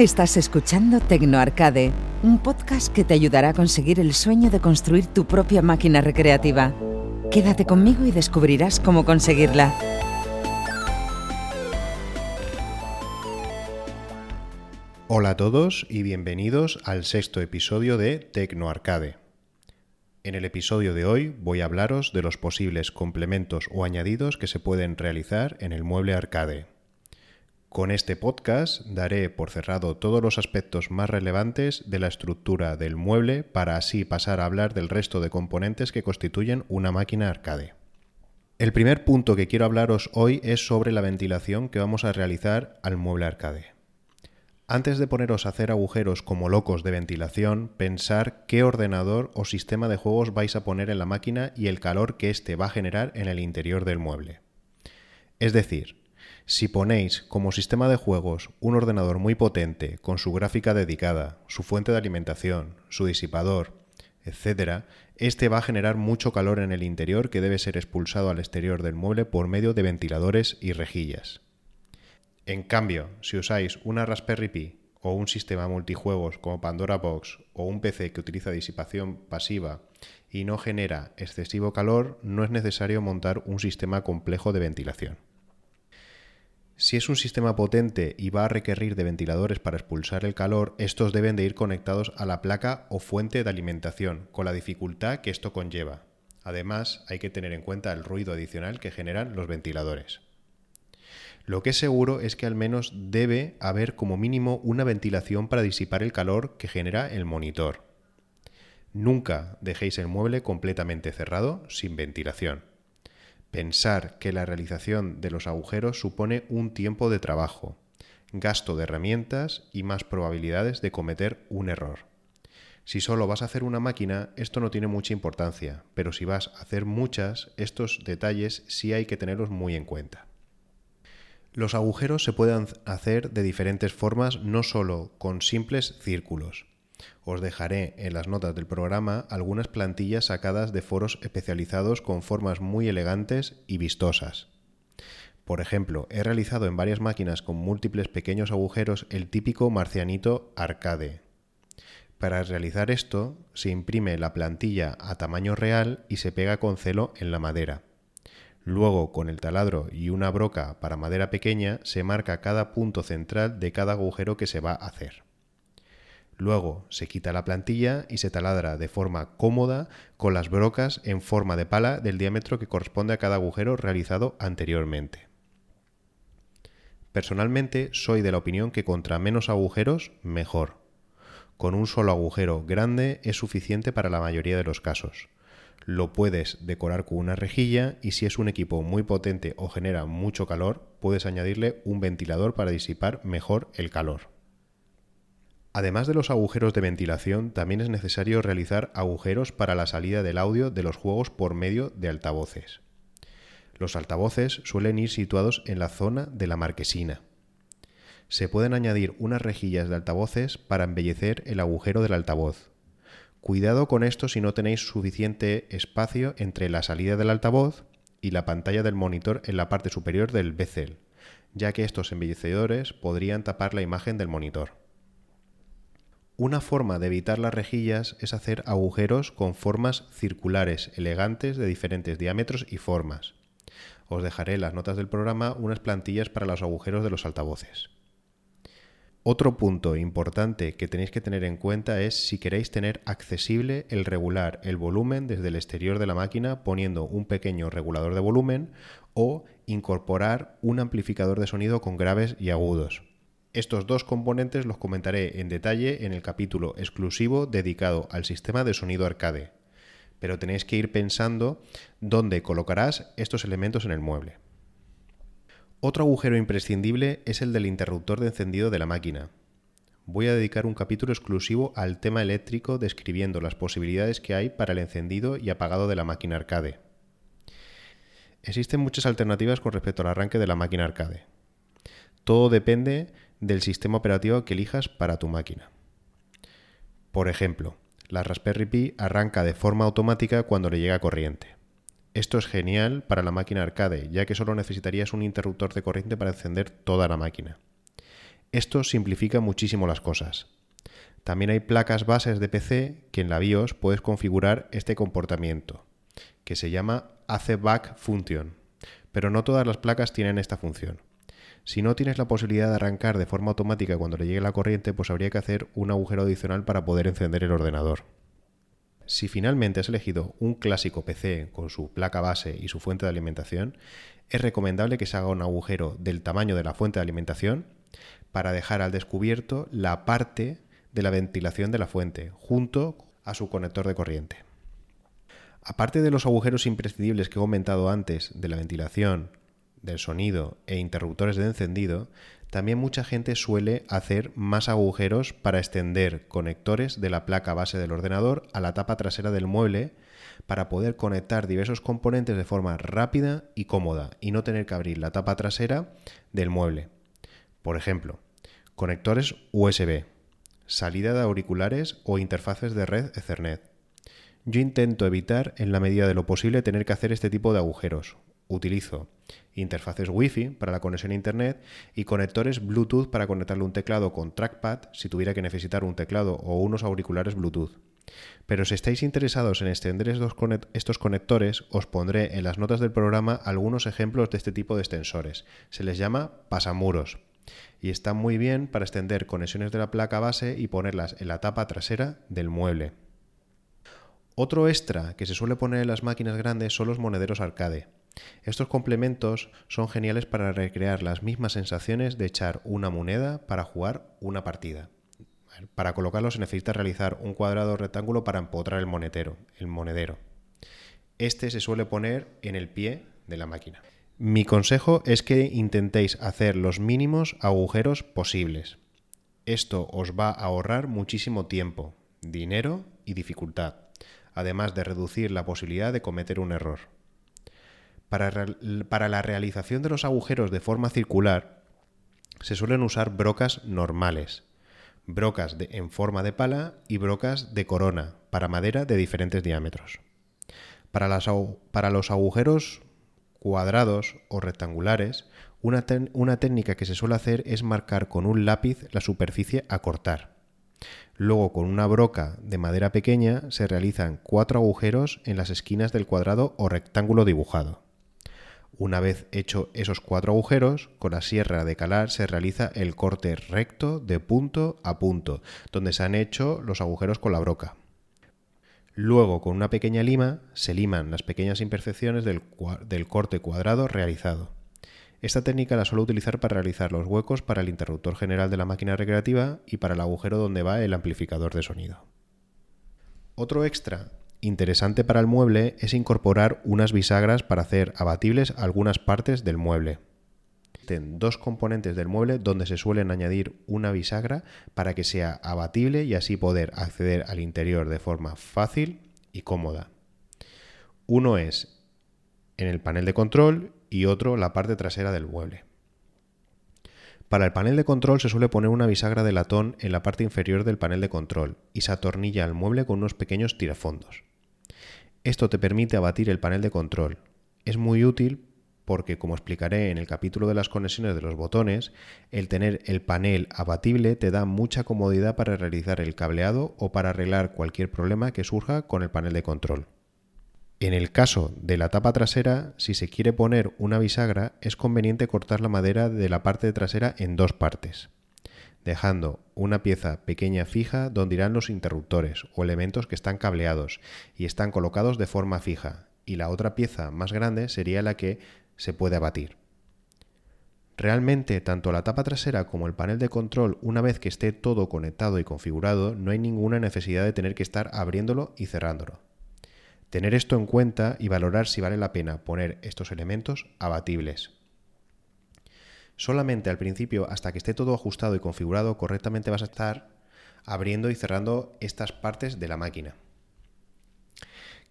Estás escuchando Tecno Arcade, un podcast que te ayudará a conseguir el sueño de construir tu propia máquina recreativa. Quédate conmigo y descubrirás cómo conseguirla. Hola a todos y bienvenidos al sexto episodio de Tecno Arcade. En el episodio de hoy voy a hablaros de los posibles complementos o añadidos que se pueden realizar en el mueble arcade. Con este podcast daré por cerrado todos los aspectos más relevantes de la estructura del mueble para así pasar a hablar del resto de componentes que constituyen una máquina arcade. El primer punto que quiero hablaros hoy es sobre la ventilación que vamos a realizar al mueble arcade. Antes de poneros a hacer agujeros como locos de ventilación, pensar qué ordenador o sistema de juegos vais a poner en la máquina y el calor que éste va a generar en el interior del mueble. Es decir, si ponéis como sistema de juegos un ordenador muy potente, con su gráfica dedicada, su fuente de alimentación, su disipador, etc., este va a generar mucho calor en el interior que debe ser expulsado al exterior del mueble por medio de ventiladores y rejillas. En cambio, si usáis una Raspberry Pi o un sistema multijuegos como Pandora Box o un PC que utiliza disipación pasiva y no genera excesivo calor, no es necesario montar un sistema complejo de ventilación. Si es un sistema potente y va a requerir de ventiladores para expulsar el calor, estos deben de ir conectados a la placa o fuente de alimentación, con la dificultad que esto conlleva. Además, hay que tener en cuenta el ruido adicional que generan los ventiladores. Lo que es seguro es que al menos debe haber como mínimo una ventilación para disipar el calor que genera el monitor. Nunca dejéis el mueble completamente cerrado sin ventilación. Pensar que la realización de los agujeros supone un tiempo de trabajo, gasto de herramientas y más probabilidades de cometer un error. Si solo vas a hacer una máquina, esto no tiene mucha importancia, pero si vas a hacer muchas, estos detalles sí hay que tenerlos muy en cuenta. Los agujeros se pueden hacer de diferentes formas, no solo con simples círculos. Os dejaré en las notas del programa algunas plantillas sacadas de foros especializados con formas muy elegantes y vistosas. Por ejemplo, he realizado en varias máquinas con múltiples pequeños agujeros el típico marcianito arcade. Para realizar esto, se imprime la plantilla a tamaño real y se pega con celo en la madera. Luego, con el taladro y una broca para madera pequeña, se marca cada punto central de cada agujero que se va a hacer. Luego se quita la plantilla y se taladra de forma cómoda con las brocas en forma de pala del diámetro que corresponde a cada agujero realizado anteriormente. Personalmente soy de la opinión que contra menos agujeros, mejor. Con un solo agujero grande es suficiente para la mayoría de los casos. Lo puedes decorar con una rejilla y si es un equipo muy potente o genera mucho calor, puedes añadirle un ventilador para disipar mejor el calor. Además de los agujeros de ventilación, también es necesario realizar agujeros para la salida del audio de los juegos por medio de altavoces. Los altavoces suelen ir situados en la zona de la marquesina. Se pueden añadir unas rejillas de altavoces para embellecer el agujero del altavoz. Cuidado con esto si no tenéis suficiente espacio entre la salida del altavoz y la pantalla del monitor en la parte superior del bezel, ya que estos embellecedores podrían tapar la imagen del monitor. Una forma de evitar las rejillas es hacer agujeros con formas circulares, elegantes, de diferentes diámetros y formas. Os dejaré en las notas del programa unas plantillas para los agujeros de los altavoces. Otro punto importante que tenéis que tener en cuenta es si queréis tener accesible el regular el volumen desde el exterior de la máquina poniendo un pequeño regulador de volumen o incorporar un amplificador de sonido con graves y agudos. Estos dos componentes los comentaré en detalle en el capítulo exclusivo dedicado al sistema de sonido arcade, pero tenéis que ir pensando dónde colocarás estos elementos en el mueble. Otro agujero imprescindible es el del interruptor de encendido de la máquina. Voy a dedicar un capítulo exclusivo al tema eléctrico describiendo las posibilidades que hay para el encendido y apagado de la máquina arcade. Existen muchas alternativas con respecto al arranque de la máquina arcade. Todo depende del sistema operativo que elijas para tu máquina. Por ejemplo, la Raspberry Pi arranca de forma automática cuando le llega corriente. Esto es genial para la máquina arcade, ya que solo necesitarías un interruptor de corriente para encender toda la máquina. Esto simplifica muchísimo las cosas. También hay placas bases de PC que en la BIOS puedes configurar este comportamiento, que se llama ACBack Function, pero no todas las placas tienen esta función. Si no tienes la posibilidad de arrancar de forma automática cuando le llegue la corriente, pues habría que hacer un agujero adicional para poder encender el ordenador. Si finalmente has elegido un clásico PC con su placa base y su fuente de alimentación, es recomendable que se haga un agujero del tamaño de la fuente de alimentación para dejar al descubierto la parte de la ventilación de la fuente, junto a su conector de corriente. Aparte de los agujeros imprescindibles que he comentado antes de la ventilación, del sonido e interruptores de encendido, también mucha gente suele hacer más agujeros para extender conectores de la placa base del ordenador a la tapa trasera del mueble para poder conectar diversos componentes de forma rápida y cómoda y no tener que abrir la tapa trasera del mueble. Por ejemplo, conectores USB, salida de auriculares o interfaces de red Ethernet. Yo intento evitar en la medida de lo posible tener que hacer este tipo de agujeros. Utilizo interfaces Wi-Fi para la conexión a Internet y conectores Bluetooth para conectarle un teclado con trackpad si tuviera que necesitar un teclado o unos auriculares Bluetooth. Pero si estáis interesados en extender estos conectores, os pondré en las notas del programa algunos ejemplos de este tipo de extensores. Se les llama pasamuros y están muy bien para extender conexiones de la placa base y ponerlas en la tapa trasera del mueble. Otro extra que se suele poner en las máquinas grandes son los monederos arcade. Estos complementos son geniales para recrear las mismas sensaciones de echar una moneda para jugar una partida. Para colocarlos se necesita realizar un cuadrado rectángulo para empotrar el monetero, el monedero. Este se suele poner en el pie de la máquina. Mi consejo es que intentéis hacer los mínimos agujeros posibles. Esto os va a ahorrar muchísimo tiempo, dinero y dificultad, además de reducir la posibilidad de cometer un error. Para, la realización de los agujeros de forma circular, se suelen usar brocas normales, brocas en forma de pala y brocas de corona para madera de diferentes diámetros. Para, los agujeros cuadrados o rectangulares, una, una técnica que se suele hacer es marcar con un lápiz la superficie a cortar. Luego, con una broca de madera pequeña, se realizan cuatro agujeros en las esquinas del cuadrado o rectángulo dibujado. Una vez hecho esos cuatro agujeros, con la sierra de calar se realiza el corte recto de punto a punto, donde se han hecho los agujeros con la broca. Luego, con una pequeña lima, se liman las pequeñas imperfecciones del, corte cuadrado realizado. Esta técnica la suelo utilizar para realizar los huecos para el interruptor general de la máquina recreativa y para el agujero donde va el amplificador de sonido. Otro extra interesante para el mueble es incorporar unas bisagras para hacer abatibles algunas partes del mueble dos componentes del mueble donde se suelen añadir una bisagra para que sea abatible y así poder acceder al interior de forma fácil y cómoda. Uno es en el panel de control y otro la parte trasera del mueble. Para el panel de control se suele poner una bisagra de latón en la parte inferior del panel de control y se atornilla al mueble con unos pequeños tirafondos. Esto te permite abatir el panel de control. Es muy útil porque, como explicaré en el capítulo de las conexiones de los botones, el tener el panel abatible te da mucha comodidad para realizar el cableado o para arreglar cualquier problema que surja con el panel de control. En el caso de la tapa trasera, si se quiere poner una bisagra, es conveniente cortar la madera de la parte trasera en dos partes, dejando una pieza pequeña fija donde irán los interruptores o elementos que están cableados y están colocados de forma fija, y la otra pieza más grande sería la que se puede abatir. Realmente, tanto la tapa trasera como el panel de control, una vez que esté todo conectado y configurado, no hay ninguna necesidad de tener que estar abriéndolo y cerrándolo. Tener esto en cuenta y valorar si vale la pena poner estos elementos abatibles. Solamente al principio, hasta que esté todo ajustado y configurado correctamente, vas a estar abriendo y cerrando estas partes de la máquina.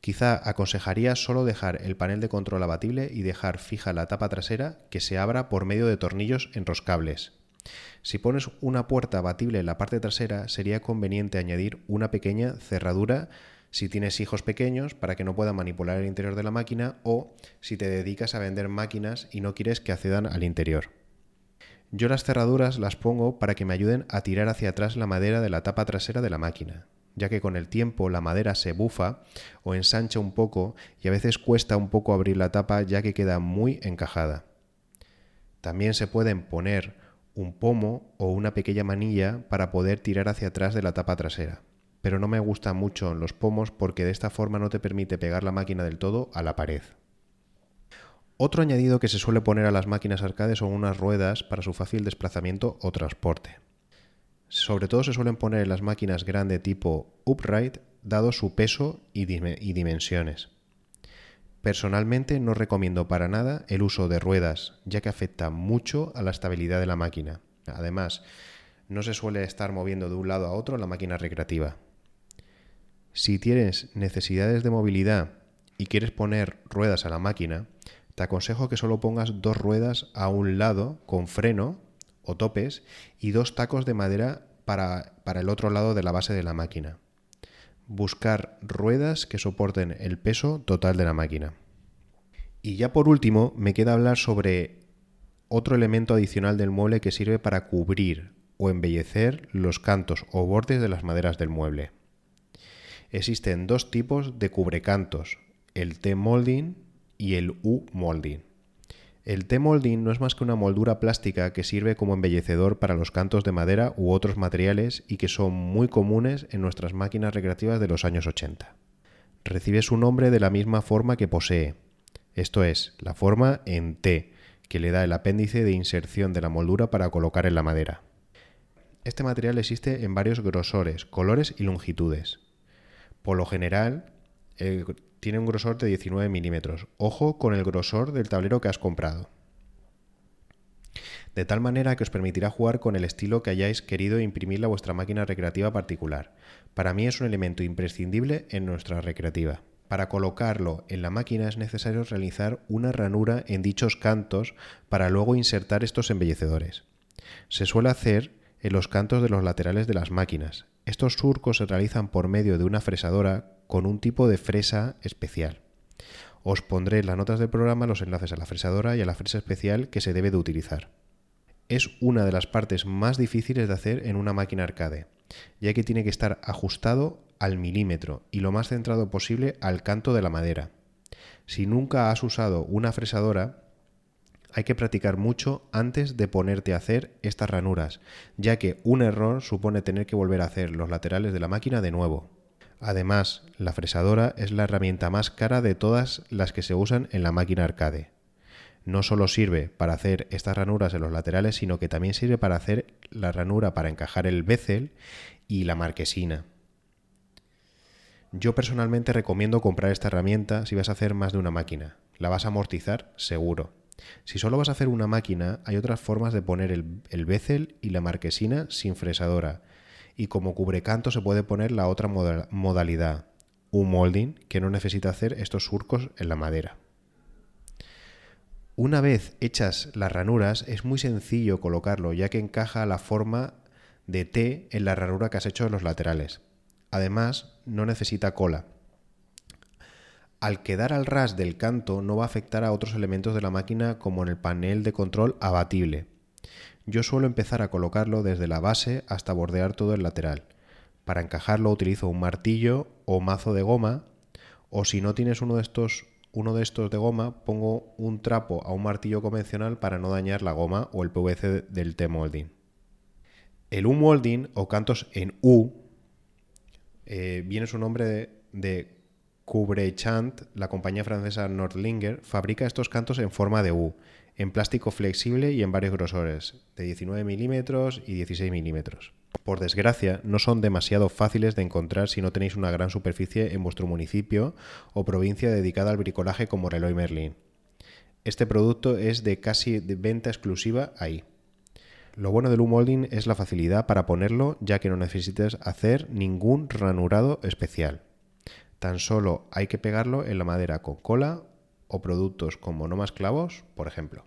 Quizá aconsejaría solo dejar el panel de control abatible y dejar fija la tapa trasera que se abra por medio de tornillos enroscables. Si pones una puerta abatible en la parte trasera, sería conveniente añadir una pequeña cerradura si tienes hijos pequeños para que no puedan manipular el interior de la máquina o si te dedicas a vender máquinas y no quieres que accedan al interior. Yo las cerraduras las pongo para que me ayuden a tirar hacia atrás la madera de la tapa trasera de la máquina, ya que con el tiempo la madera se bufa o ensancha un poco y a veces cuesta un poco abrir la tapa ya que queda muy encajada. También se pueden poner un pomo o una pequeña manilla para poder tirar hacia atrás de la tapa trasera. Pero no me gustan mucho los pomos porque de esta forma no te permite pegar la máquina del todo a la pared. Otro añadido que se suele poner a las máquinas arcade son unas ruedas para su fácil desplazamiento o transporte. Sobre todo se suelen poner en las máquinas grandes tipo upright, dado su peso y, dimensiones. Personalmente no recomiendo para nada el uso de ruedas, ya que afecta mucho a la estabilidad de la máquina. Además, no se suele estar moviendo de un lado a otro la máquina recreativa. Si tienes necesidades de movilidad y quieres poner ruedas a la máquina, te aconsejo que solo pongas dos ruedas a un lado con freno o topes y dos tacos de madera para, para el otro lado de la base de la máquina. Buscar ruedas que soporten el peso total de la máquina. Y ya por último, me queda hablar sobre otro elemento adicional del mueble que sirve para cubrir o embellecer los cantos o bordes de las maderas del mueble. Existen dos tipos de cubrecantos, el T-molding y el U-molding. El T-molding no es más que una moldura plástica que sirve como embellecedor para los cantos de madera u otros materiales y que son muy comunes en nuestras máquinas recreativas de los años 80. Recibe su nombre de la misma forma que posee, esto es, la forma en T, que le da el apéndice de inserción de la moldura para colocar en la madera. Este material existe en varios grosores, colores y longitudes. Por lo general, el tiene un grosor de 19 milímetros. Ojo con el grosor del tablero que has comprado. De tal manera que os permitirá jugar con el estilo que hayáis querido imprimirle a vuestra máquina recreativa particular. Para mí es un elemento imprescindible en nuestra recreativa. Para colocarlo en la máquina es necesario realizar una ranura en dichos cantos para luego insertar estos embellecedores. Se suele hacer en los cantos de los laterales de las máquinas. Estos surcos se realizan por medio de una fresadora con un tipo de fresa especial. Os pondré en las notas del programa los enlaces a la fresadora y a la fresa especial que se debe de utilizar. Es una de las partes más difíciles de hacer en una máquina arcade, ya que tiene que estar ajustado al milímetro y lo más centrado posible al canto de la madera. Si nunca has usado una fresadora, hay que practicar mucho antes de ponerte a hacer estas ranuras, ya que un error supone tener que volver a hacer los laterales de la máquina de nuevo. Además, la fresadora es la herramienta más cara de todas las que se usan en la máquina arcade. No solo sirve para hacer estas ranuras en los laterales, sino que también sirve para hacer la ranura para encajar el bezel y la marquesina. Yo personalmente recomiendo comprar esta herramienta si vas a hacer más de una máquina. La vas a amortizar seguro. Si solo vas a hacer una máquina, hay otras formas de poner el, el y la marquesina sin fresadora y como cubrecanto se puede poner la otra modalidad, un molding que no necesita hacer estos surcos en la madera. Una vez hechas las ranuras es muy sencillo colocarlo ya que encaja la forma de T en la ranura que has hecho en los laterales. Además, no necesita cola. Al quedar al ras del canto no va a afectar a otros elementos de la máquina como en el panel de control abatible, yo suelo empezar a colocarlo desde la base hasta bordear todo el lateral. Para encajarlo utilizo un martillo o mazo de goma o si no tienes uno de estos uno de estos de goma, pongo un trapo a un martillo convencional para no dañar la goma o el PVC del T-molding. El U-molding o cantos en U eh, viene su nombre de, de Cubrechant, la compañía francesa Nordlinger, fabrica estos cantos en forma de U en plástico flexible y en varios grosores, de 19 milímetros y 16 milímetros. Por desgracia, no son demasiado fáciles de encontrar si no tenéis una gran superficie en vuestro municipio o provincia dedicada al bricolaje como Leroy Merlin. Este producto es de casi de venta exclusiva ahí. Lo bueno del U-molding es la facilidad para ponerlo ya que no necesites hacer ningún ranurado especial. Tan solo hay que pegarlo en la madera con cola o productos como no más clavos, por ejemplo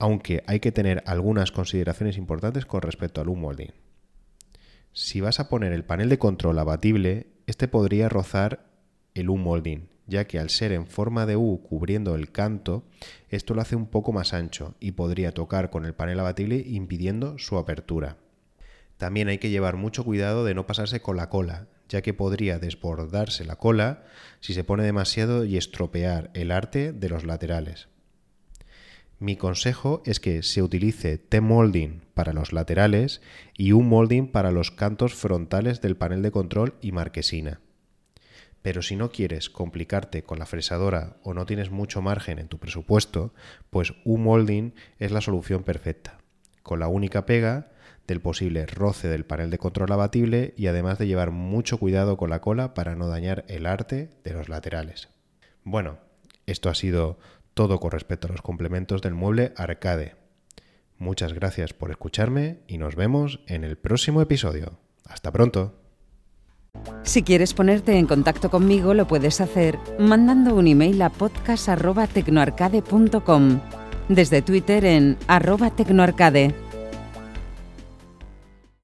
aunque hay que tener algunas consideraciones importantes con respecto al U-molding. Si vas a poner el panel de control abatible, este podría rozar el U-molding, ya que al ser en forma de U cubriendo el canto, esto lo hace un poco más ancho y podría tocar con el panel abatible impidiendo su apertura. También hay que llevar mucho cuidado de no pasarse con la cola, ya que podría desbordarse la cola si se pone demasiado y estropear el arte de los laterales. Mi consejo es que se utilice T-molding para los laterales y U-molding para los cantos frontales del panel de control y marquesina. Pero si no quieres complicarte con la fresadora o no tienes mucho margen en tu presupuesto, pues U-molding es la solución perfecta, con la única pega del posible roce del panel de control abatible y además de llevar mucho cuidado con la cola para no dañar el arte de los laterales. Bueno, esto ha sido todo con respecto a los complementos del mueble arcade. Muchas gracias por escucharme y nos vemos en el próximo episodio. Hasta pronto. Si quieres ponerte en contacto conmigo, lo puedes hacer mandando un email a podcast.tecnoarcade.com, desde Twitter en arroba tecnoarcade